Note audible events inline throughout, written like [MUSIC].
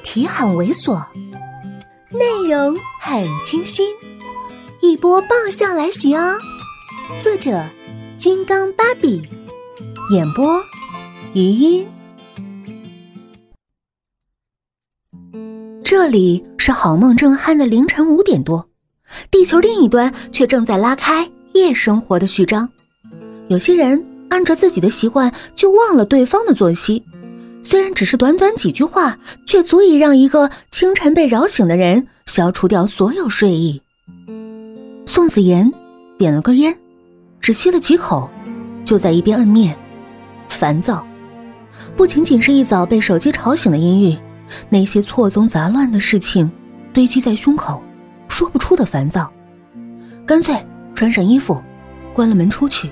题很猥琐，内容很清新，一波爆笑来袭哦！作者：金刚芭比，演播：余音。这里是好梦正酣的凌晨五点多，地球另一端却正在拉开夜生活的序章。有些人按着自己的习惯，就忘了对方的作息。虽然只是短短几句话，却足以让一个清晨被扰醒的人消除掉所有睡意。宋子妍点了根烟，只吸了几口，就在一边摁灭，烦躁。不仅仅是一早被手机吵醒的阴郁，那些错综杂乱的事情堆积在胸口，说不出的烦躁。干脆穿上衣服，关了门出去。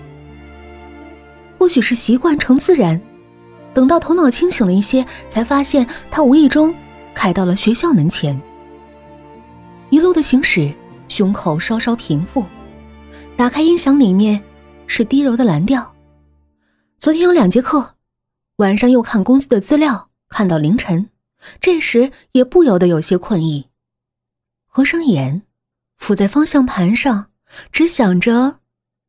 或许是习惯成自然。等到头脑清醒了一些，才发现他无意中开到了学校门前。一路的行驶，胸口稍稍平复，打开音响，里面是低柔的蓝调。昨天有两节课，晚上又看公司的资料，看到凌晨，这时也不由得有些困意。合上眼，伏在方向盘上，只想着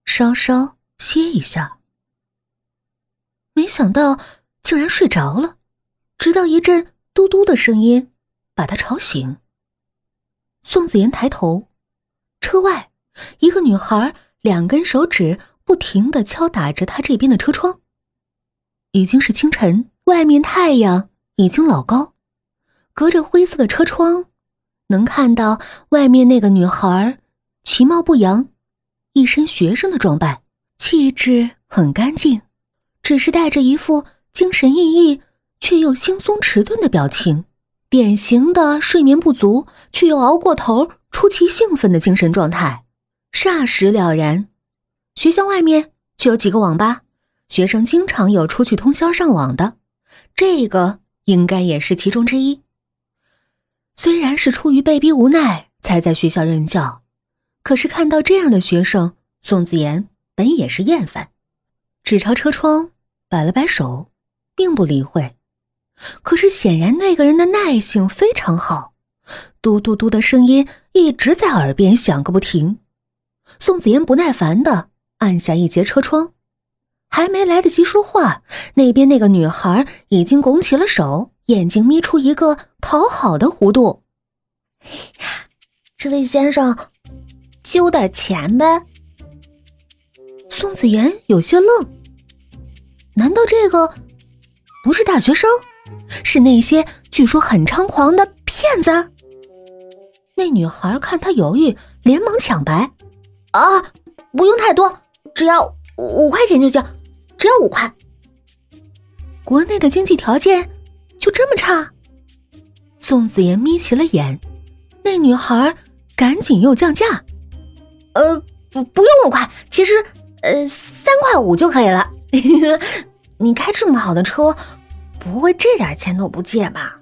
稍稍歇一下。没想到。竟然睡着了，直到一阵嘟嘟的声音把他吵醒。宋子妍抬头，车外一个女孩两根手指不停的敲打着他这边的车窗。已经是清晨，外面太阳已经老高，隔着灰色的车窗，能看到外面那个女孩其貌不扬，一身学生的装扮，气质很干净，只是带着一副。精神奕奕却又轻松迟钝的表情，典型的睡眠不足却又熬过头、出奇兴奋的精神状态，霎时了然。学校外面就有几个网吧，学生经常有出去通宵上网的，这个应该也是其中之一。虽然是出于被逼无奈才在学校任教，可是看到这样的学生，宋子妍本也是厌烦，只朝车窗摆了摆手。并不理会，可是显然那个人的耐性非常好，嘟嘟嘟的声音一直在耳边响个不停。宋子妍不耐烦的按下一节车窗，还没来得及说话，那边那个女孩已经拱起了手，眼睛眯出一个讨好的弧度。这位先生，借我点钱呗。宋子妍有些愣，难道这个？不是大学生，是那些据说很猖狂的骗子。那女孩看他犹豫，连忙抢白：“啊，不用太多，只要五块钱就行，只要五块。国内的经济条件就这么差？”宋子妍眯起了眼，那女孩赶紧又降价：“呃，不，不用五块，其实呃三块五就可以了。”你开这么好的车，不会这点钱都不借吧？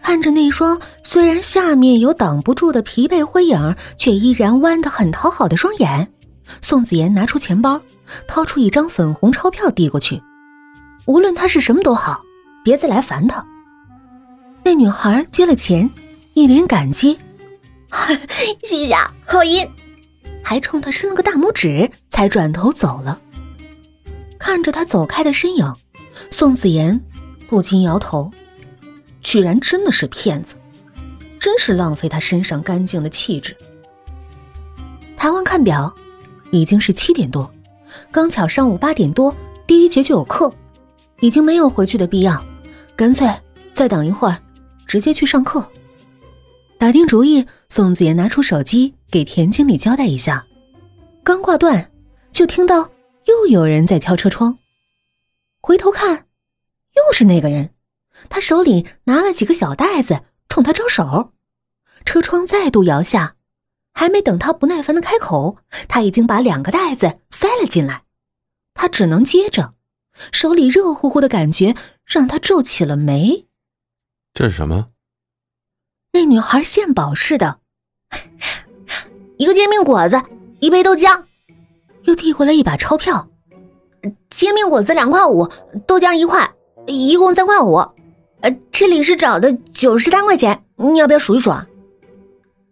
看着那双虽然下面有挡不住的疲惫灰影，却依然弯得很讨好的双眼，宋子妍拿出钱包，掏出一张粉红钞票递过去。无论他是什么都好，别再来烦他。那女孩接了钱，一脸感激：“ [LAUGHS] 谢谢，好意。”还冲他伸了个大拇指，才转头走了。看着他走开的身影，宋子妍不禁摇头，居然真的是骗子，真是浪费他身上干净的气质。台湾看表，已经是七点多，刚巧上午八点多第一节就有课，已经没有回去的必要，干脆再等一会儿，直接去上课。打定主意，宋子妍拿出手机给田经理交代一下，刚挂断，就听到。又有人在敲车窗，回头看，又是那个人。他手里拿了几个小袋子，冲他招手。车窗再度摇下，还没等他不耐烦的开口，他已经把两个袋子塞了进来。他只能接着，手里热乎乎的感觉让他皱起了眉。这是什么？那女孩献宝似的，[LAUGHS] 一个煎饼果子，一杯豆浆。又递过来一把钞票，煎饼果子两块五，豆浆一块，一共三块五。呃，这里是找的九十三块钱，你要不要数一数啊？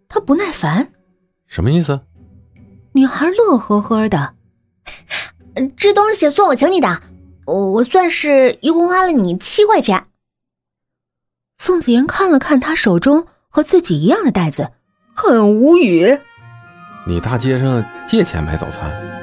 他不耐烦，什么意思？女孩乐呵呵的，这东西算我请你的，我算是一共花了你七块钱。宋子妍看了看他手中和自己一样的袋子，很无语。你大街上借钱买早餐？